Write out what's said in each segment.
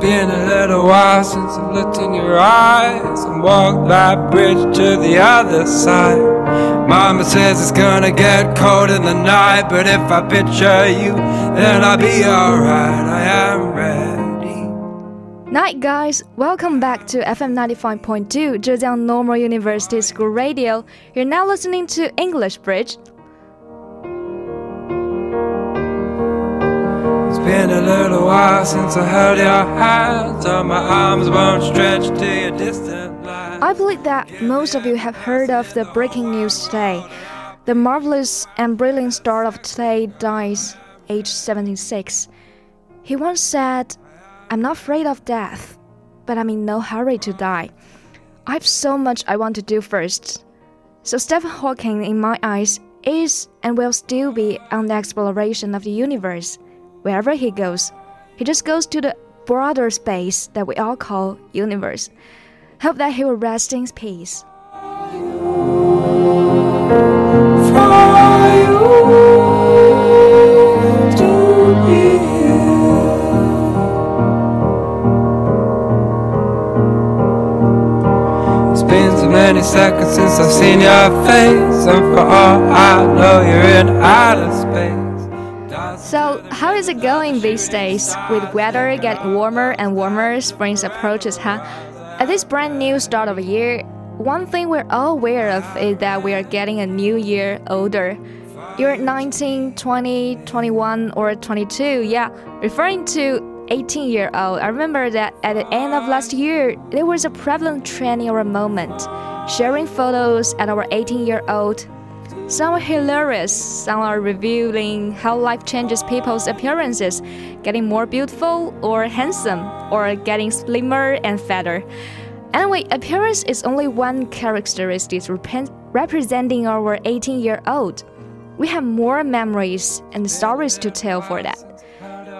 been a little while since I looked in your eyes and walked that bridge to the other side. Mama says it's gonna get cold in the night, but if I picture you, then I'll be alright. I am ready. Night, guys. Welcome back to FM 95.2 Zhejiang Normal University School Radio. You're now listening to English Bridge. Been a little while since I held your hand, so my arms won't stretch to your distant light. I believe that most of you have heard of the breaking news today. The marvelous and brilliant star of today dies, aged 76. He once said, I'm not afraid of death, but I'm in no hurry to die. I have so much I want to do first. So, Stephen Hawking, in my eyes, is and will still be on the exploration of the universe. Wherever he goes, he just goes to the broader space that we all call universe. Hope that he will rest in peace. Many seconds since I've seen your face, and for all I know, you're in outer space. So, how is it going these days? With weather getting warmer and warmer, spring approaches, huh? At this brand new start of a year, one thing we're all aware of is that we are getting a new year older. You're 19, 20, 21, or 22, yeah, referring to 18 year old. I remember that at the end of last year, there was a prevalent trend in our moment, sharing photos at our 18 year old some are hilarious, some are revealing how life changes people's appearances, getting more beautiful or handsome, or getting slimmer and fatter. Anyway, appearance is only one characteristic rep representing our 18 year old. We have more memories and stories to tell for that.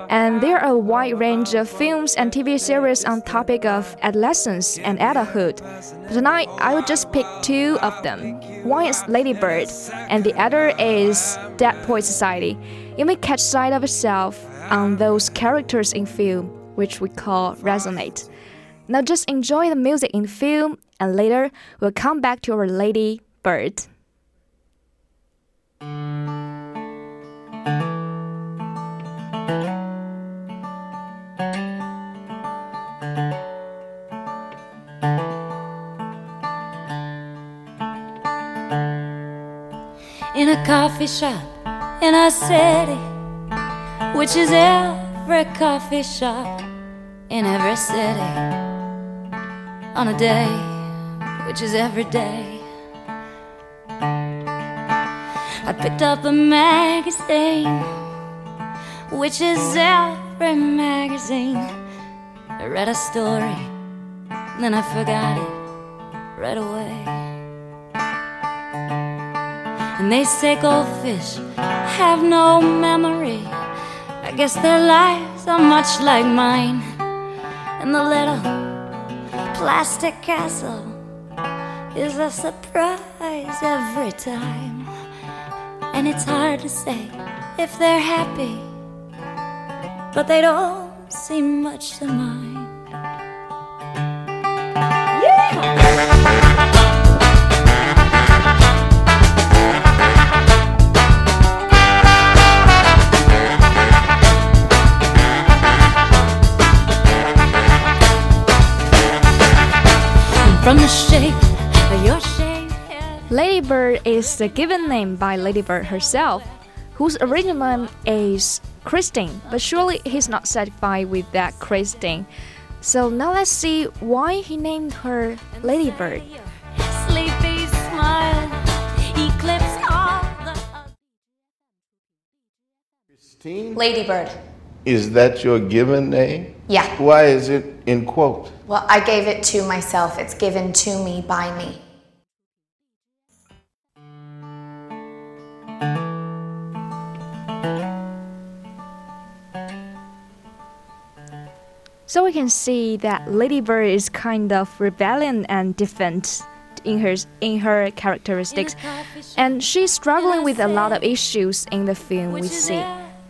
And there are a wide range of films and TV series on topic of adolescence and adulthood. But tonight, I will just pick two of them. One is Lady Bird, and the other is Dead Poet Society. You may catch sight of yourself on those characters in film, which we call resonate. Now just enjoy the music in film, and later we'll come back to our Lady Bird. In a coffee shop in a city, which is every coffee shop in every city, on a day, which is every day. I picked up a magazine, which is every magazine. I read a story, then I forgot it right away. And they say goldfish have no memory. I guess their lives are much like mine. And the little plastic castle is a surprise every time. And it's hard to say if they're happy, but they don't seem much to mind. Lady is the given name by Lady Bird herself, whose original name is Christine, but surely he's not satisfied with that Christine. So now let's see why he named her Lady Bird. Sleepy smile eclipse all the Christine? Ladybird. Is that your given name? Yeah. Why is it in quote? Well, I gave it to myself. It's given to me by me. So we can see that Lady Bird is kind of rebellion and different in her in her characteristics, and she's struggling with a lot of issues in the film we see.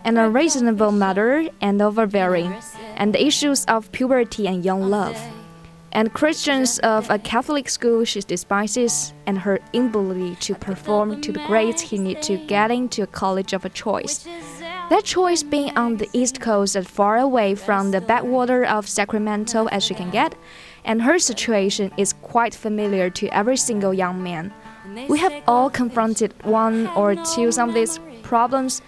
An unreasonable mother and overbearing, and the issues of puberty and young love. And Christians of a Catholic school she despises, and her inability to perform to the grades he needs to get into a college of a choice. That choice being on the East Coast as far away from the backwater of Sacramento as she can get, and her situation is quite familiar to every single young man. We have all confronted one or two of these problems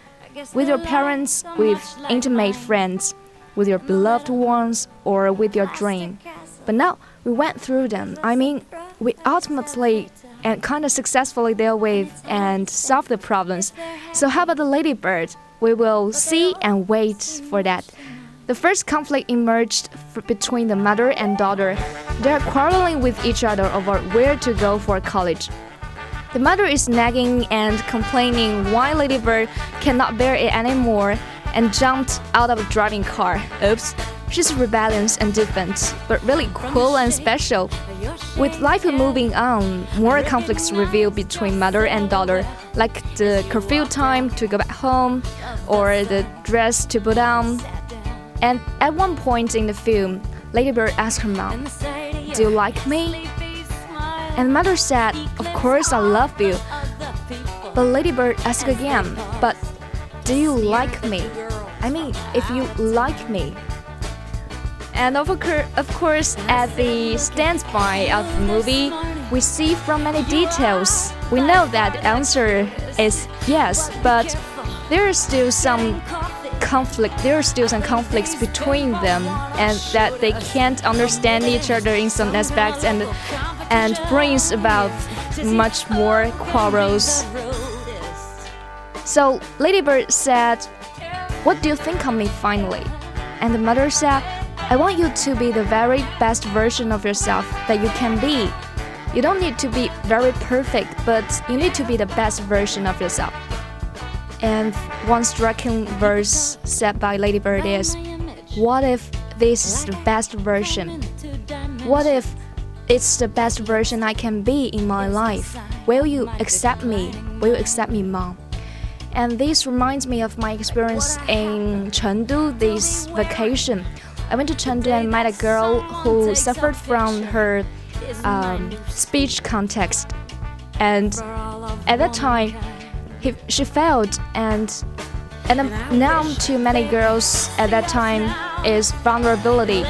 with your parents, with intimate friends, with your beloved ones, or with your dream. But now we went through them. I mean, we ultimately and kind of successfully deal with and solve the problems. So how about the ladybird? We will see and wait for that. The first conflict emerged between the mother and daughter. They are quarreling with each other over where to go for college. The mother is nagging and complaining why Ladybird cannot bear it anymore and jumped out of a driving car. Oops. She's rebellious and different, but really cool and special. With life moving on, more conflicts reveal between mother and daughter, like the curfew time to go back home, or the dress to put on. And at one point in the film, Ladybird asked her mom, Do you like me? And mother said, Of course I love you. But Ladybird asked again, But do you like me? I mean, if you like me, and of, of course, at the standby of the movie, we see from many details, we know that the answer is yes, but there is still some conflict. There are still some conflicts between them, and that they can't understand each other in some aspects, and and brings about much more quarrels. So Ladybird said, "What do you think of me finally?" And the mother said. I want you to be the very best version of yourself that you can be. You don't need to be very perfect, but you need to be the best version of yourself. And one striking verse said by Ladybird is What if this is the best version? What if it's the best version I can be in my life? Will you accept me? Will you accept me, mom? And this reminds me of my experience in Chengdu this vacation. I went to Chengdu and met a girl who suffered from her um, speech context, and at that time, he, she failed, and and now to many girls at that time is vulnerability.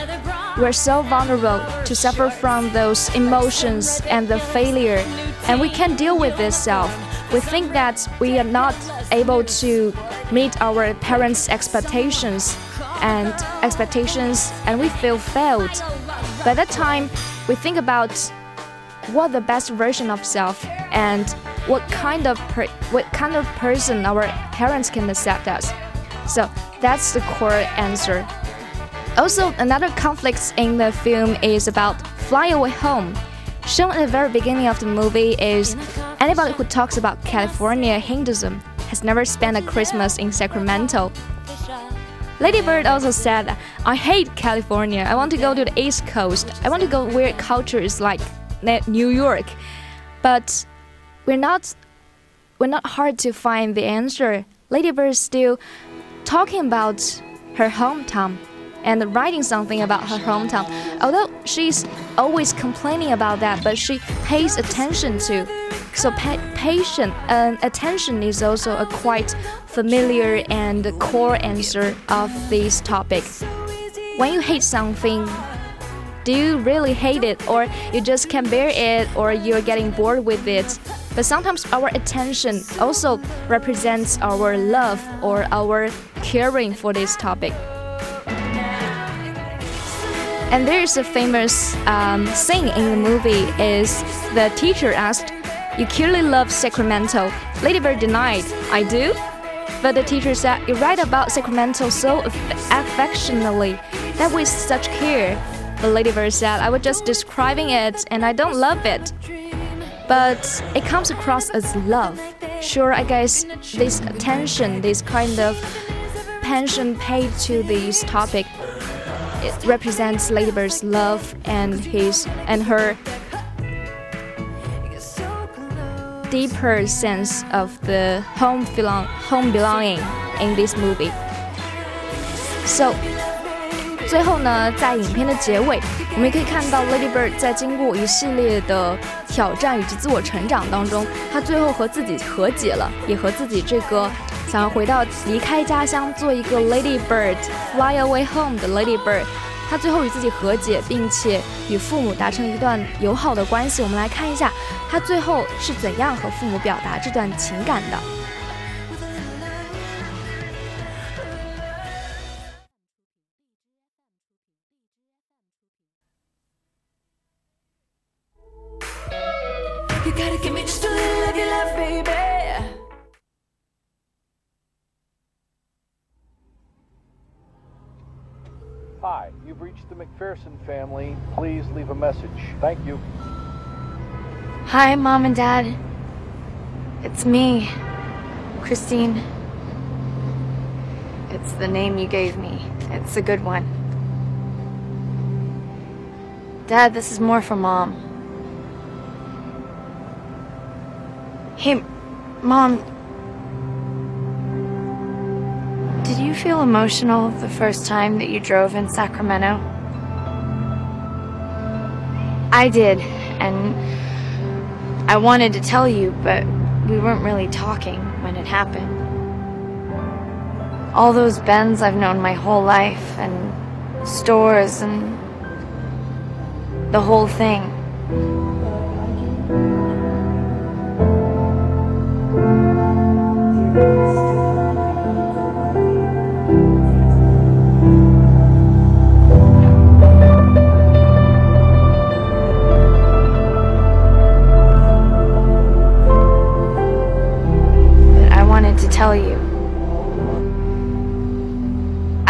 We're so vulnerable to suffer from those emotions and the failure, and we can't deal with this self. We think that we are not able to meet our parents' expectations and expectations and we feel failed. By that time, we think about what the best version of self and what kind of what kind of person our parents can accept us. So that's the core answer. Also, another conflict in the film is about Fly Away Home. Shown at the very beginning of the movie is anybody who talks about California hedonism has never spent a Christmas in Sacramento Lady Bird also said, I hate California. I want to go to the East Coast. I want to go where culture is like New York. But we're not we're not hard to find the answer. Lady Bird is still talking about her hometown and writing something about her hometown. Although she's always complaining about that, but she pays attention to. So pa patient and attention is also a quite familiar and core answer of this topic. When you hate something, do you really hate it or you just can't bear it or you're getting bored with it? But sometimes our attention also represents our love or our caring for this topic. And there's a famous um, scene in the movie is the teacher asked, "You clearly love Sacramento." Ladybird denied, "I do." But the teacher said, "You write about Sacramento so aff affectionately, that with such care." But Ladybird said, "I was just describing it, and I don't love it." But it comes across as love. Sure, I guess this attention, this kind of pension paid to this topic represents Ladybird's love and his and her deeper sense of the home belong home belonging in this movie. So 最后呢，在影片的结尾， 我们可以看到 Lady Bird 在经过一系列的挑战以及自我成长当中，她最后和自己和解了，也和自己这个想要回到离开家乡做一个 Lady Bird fly away home 的 Lady Bird，她最后与自己和解，并且与父母达成一段友好的关系。我们来看一下她最后是怎样和父母表达这段情感的。Hi, you've reached the McPherson family. Please leave a message. Thank you. Hi, Mom and Dad. It's me, Christine. It's the name you gave me. It's a good one. Dad, this is more for Mom. Hey, Mom, Did you feel emotional the first time that you drove in Sacramento? I did, and I wanted to tell you, but we weren't really talking when it happened. All those bends I've known my whole life, and stores, and the whole thing.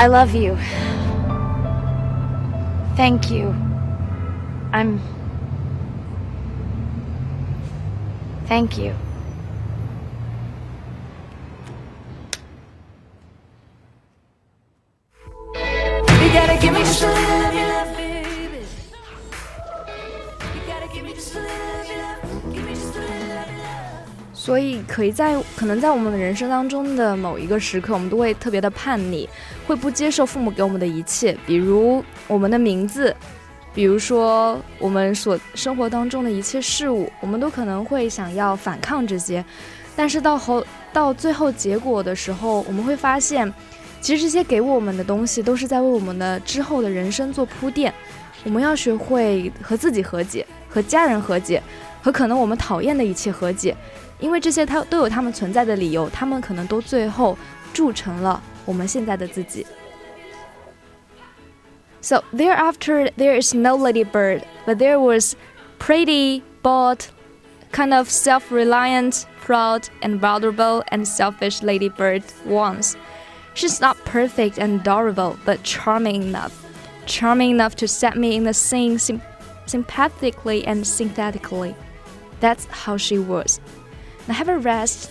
I love you. Thank you. I'm. Thank you. You gotta give me just a little 所以，可以在可能在我们的人生当中的某一个时刻，我们都会特别的叛逆，会不接受父母给我们的一切，比如我们的名字，比如说我们所生活当中的一切事物，我们都可能会想要反抗这些。但是到后到最后结果的时候，我们会发现，其实这些给我们的东西都是在为我们的之后的人生做铺垫。我们要学会和自己和解，和家人和解，和可能我们讨厌的一切和解。因为这些它都有它们存在的理由，它们可能都最后铸成了我们现在的自己。So thereafter, there is no Lady Bird, but there was pretty, bold, kind of self-reliant, proud, and vulnerable and selfish Lady Bird once. She's not perfect and adorable, but charming enough. Charming enough to set me in the scene sim sympathetically and synthetically. That's how she was. Now have a rest.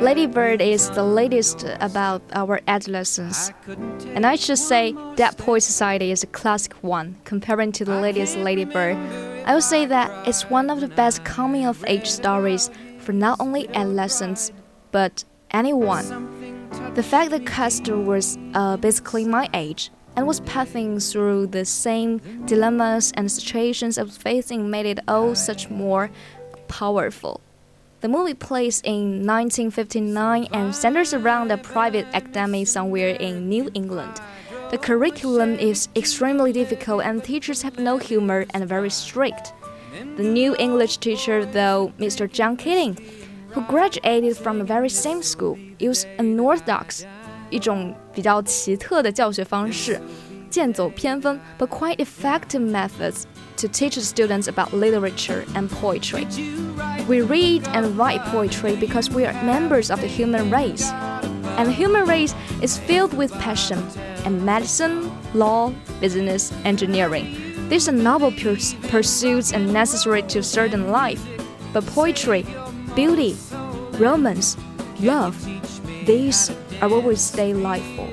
Lady Bird is the latest about our adolescence, and I should say that Boy Society is a classic one comparing to the latest Lady Bird, I would say that it's one of the best coming of age stories for not only adolescents but anyone. The fact that Custer was uh, basically my age and was passing through the same dilemmas and situations I was facing made it all such more powerful. The movie plays in 1959 and centers around a private academy somewhere in New England. The curriculum is extremely difficult and teachers have no humor and very strict. The new English teacher, though, Mr. John Keating, who graduated from the very same school, used unorthodox 一种比较奇特的教学方式，剑走偏锋，but quite effective methods to teach the students about literature and poetry. We read and write poetry because we are members of the human race. And the human race is filled with passion and medicine, law, business, engineering. These are noble pursuits and necessary to certain life. But poetry, beauty, romance, love, these are what we stay alive for.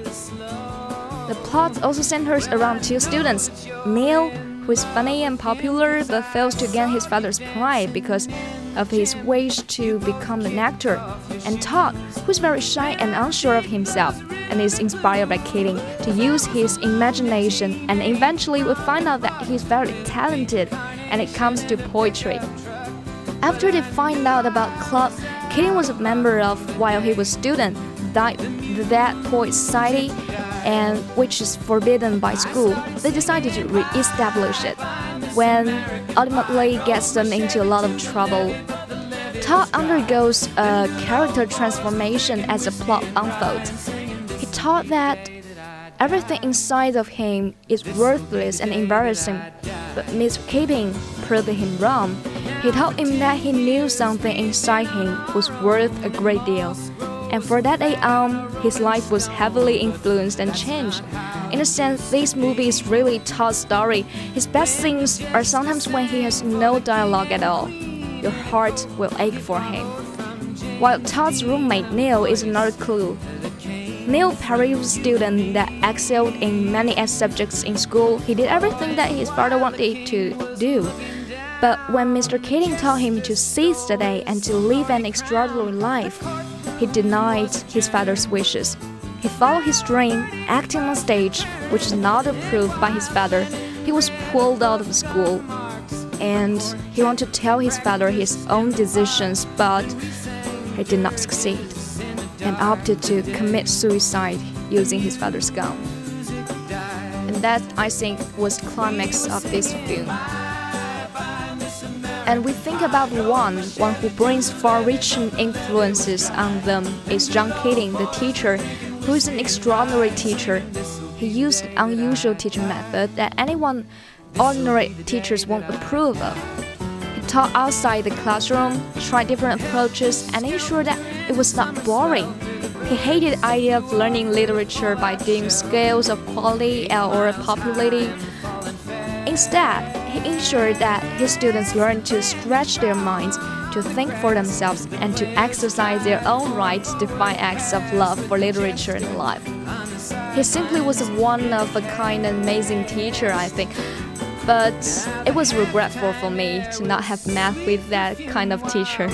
The plot also centers around two students, Neil, who is funny and popular but fails to gain his father's pride because of his wish to become an actor, and Todd, who is very shy and unsure of himself and is inspired by Keating to use his imagination and eventually will find out that he's very talented and it comes to poetry. After they find out about club Keating was a member of while he was student, that, Dead Poet Society, and which is forbidden by school. They decided to re-establish it, when ultimately gets them into a lot of trouble. Todd undergoes a character transformation as the plot unfolds. He thought that everything inside of him is worthless and embarrassing, but Miss Keating proved him wrong. He told him that he knew something inside him was worth a great deal. And for that on, his life was heavily influenced and changed. In a sense, this movie is really Todd's story. His best scenes are sometimes when he has no dialogue at all. Your heart will ache for him. While Todd's roommate Neil is another clue. Neil Perry was a student that excelled in many subjects in school. He did everything that his father wanted to do. But when Mr. Keating told him to seize the day and to live an extraordinary life, he denied his father's wishes. He followed his dream, acting on stage, which is not approved by his father. He was pulled out of school, and he wanted to tell his father his own decisions, but he did not succeed, and opted to commit suicide using his father's gun. And that, I think, was the climax of this film and we think about one, one who brings far-reaching influences on them is John Keating, the teacher, who is an extraordinary teacher. He used an unusual teaching method that anyone ordinary teachers won't approve of. He taught outside the classroom, tried different approaches, and ensured that it was not boring. He hated the idea of learning literature by doing scales of quality uh, or popularity. Instead, he ensured that his students learned to stretch their minds, to think for themselves, and to exercise their own right to define acts of love for literature and life. He simply was one of a kind and amazing teacher, I think. But it was regretful for me to not have met with that kind of teacher.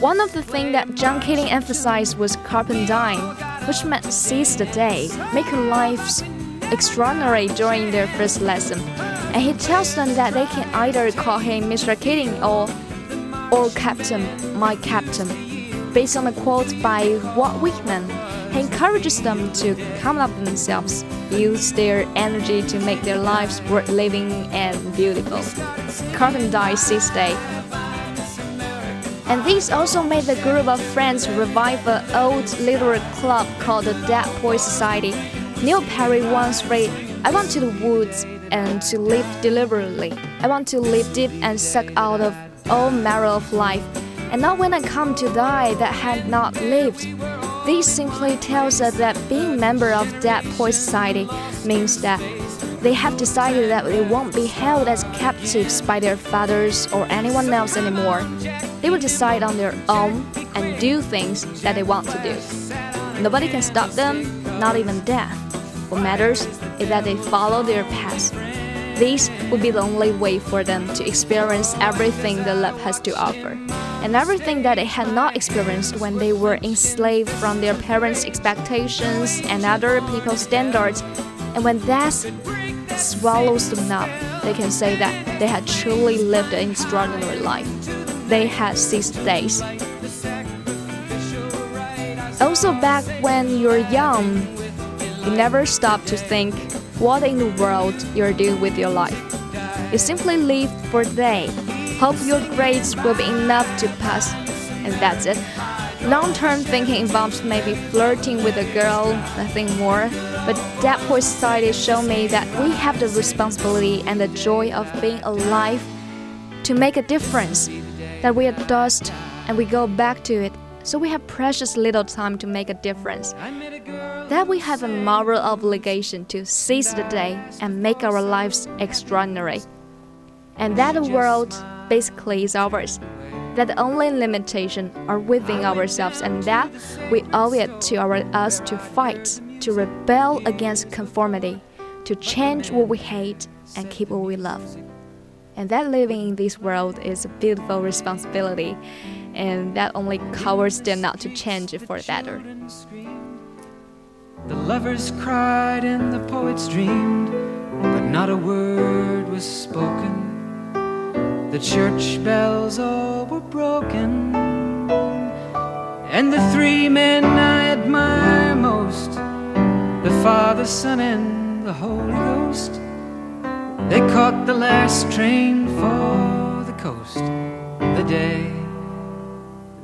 One of the things that John Keating emphasized was carpe diem, which meant seize the day, make lives extraordinary during their first lesson and he tells them that they can either call him Mr. Keating or or Captain, my Captain, based on a quote by Walt Whitman. He encourages them to come up themselves, use their energy to make their lives worth living and beautiful. Carpe diem sixth day. And this also made the group of friends revive an old literary club called the Dead Poets Society. Neil Perry once read, I went to the woods and to live deliberately. I want to live deep and suck out of all marrow of life, and not when I come to die that had not lived. This simply tells us that being member of Dead Poets Society means that they have decided that they won't be held as captives by their fathers or anyone else anymore. They will decide on their own and do things that they want to do. Nobody can stop them, not even death. What matters is that they follow their path. This will be the only way for them to experience everything the love has to offer, and everything that they had not experienced when they were enslaved from their parents' expectations and other people's standards, And when that swallows them up, they can say that they had truly lived an extraordinary life. They had six days. Also, back when you're young, you never stop to think what in the world you're doing with your life. You simply live for day, hope your grades will be enough to pass, and that's it. Long term thinking involves maybe flirting with a girl, nothing more. But Dead Poets Society showed me that we have the responsibility and the joy of being alive to make a difference, that we are dust and we go back to it so we have precious little time to make a difference. That we have a moral obligation to seize the day and make our lives extraordinary. And that the world basically is ours. That the only limitation are within ourselves and that we owe it to our, us to fight, to rebel against conformity, to change what we hate and keep what we love. And that living in this world is a beautiful responsibility and that only cowards them not to change it for better. The lovers cried and the poets dreamed, but not a word was spoken. The church bells all were broken, and the three men I admire most the Father, Son, and the Holy Ghost. They caught the last train for the coast the day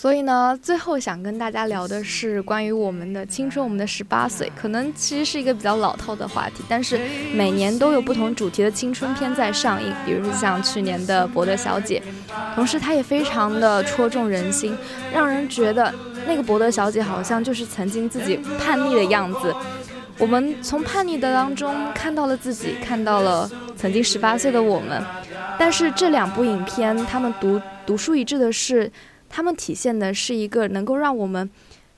所以呢，最后想跟大家聊的是关于我们的青春，我们的十八岁，可能其实是一个比较老套的话题，但是每年都有不同主题的青春片在上映，比如说像去年的《伯德小姐》，同时它也非常的戳中人心，让人觉得那个伯德小姐好像就是曾经自己叛逆的样子。我们从叛逆的当中看到了自己，看到了曾经十八岁的我们，但是这两部影片，他们独独树一帜的是。他们体现的是一个能够让我们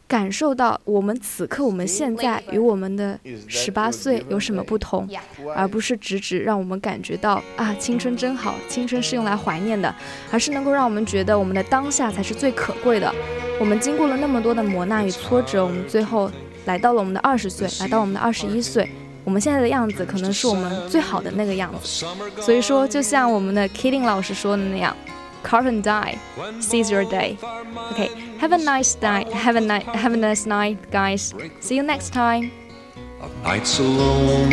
感受到我们此刻、我们现在与我们的十八岁有什么不同，而不是直指让我们感觉到啊，青春真好，青春是用来怀念的，而是能够让我们觉得我们的当下才是最可贵的。我们经过了那么多的磨难与挫折，我们最后来到了我们的二十岁，来到我们的二十一岁，我们现在的样子可能是我们最好的那个样子。所以说，就像我们的 Kidding 老师说的那样。Carve and die. Seize your day. Okay, have a nice night. Have a night. Have a nice night, guys. See you next time. Nights alone.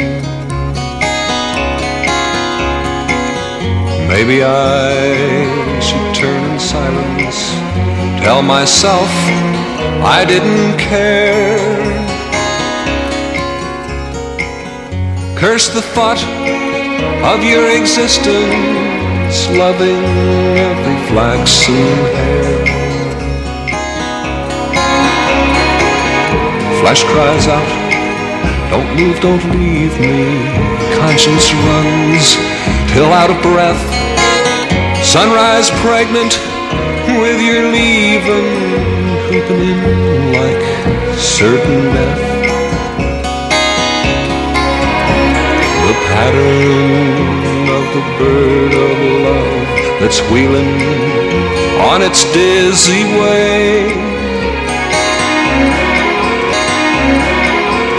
Maybe I should turn in silence. Tell myself I didn't care. Curse the thought of your existence loving every flaxen hair. Flesh cries out, don't move, don't leave me. Conscience runs till out of breath. Sunrise pregnant with your leaving, creeping in like certain death. The pattern of the bird of that's wheeling on its dizzy way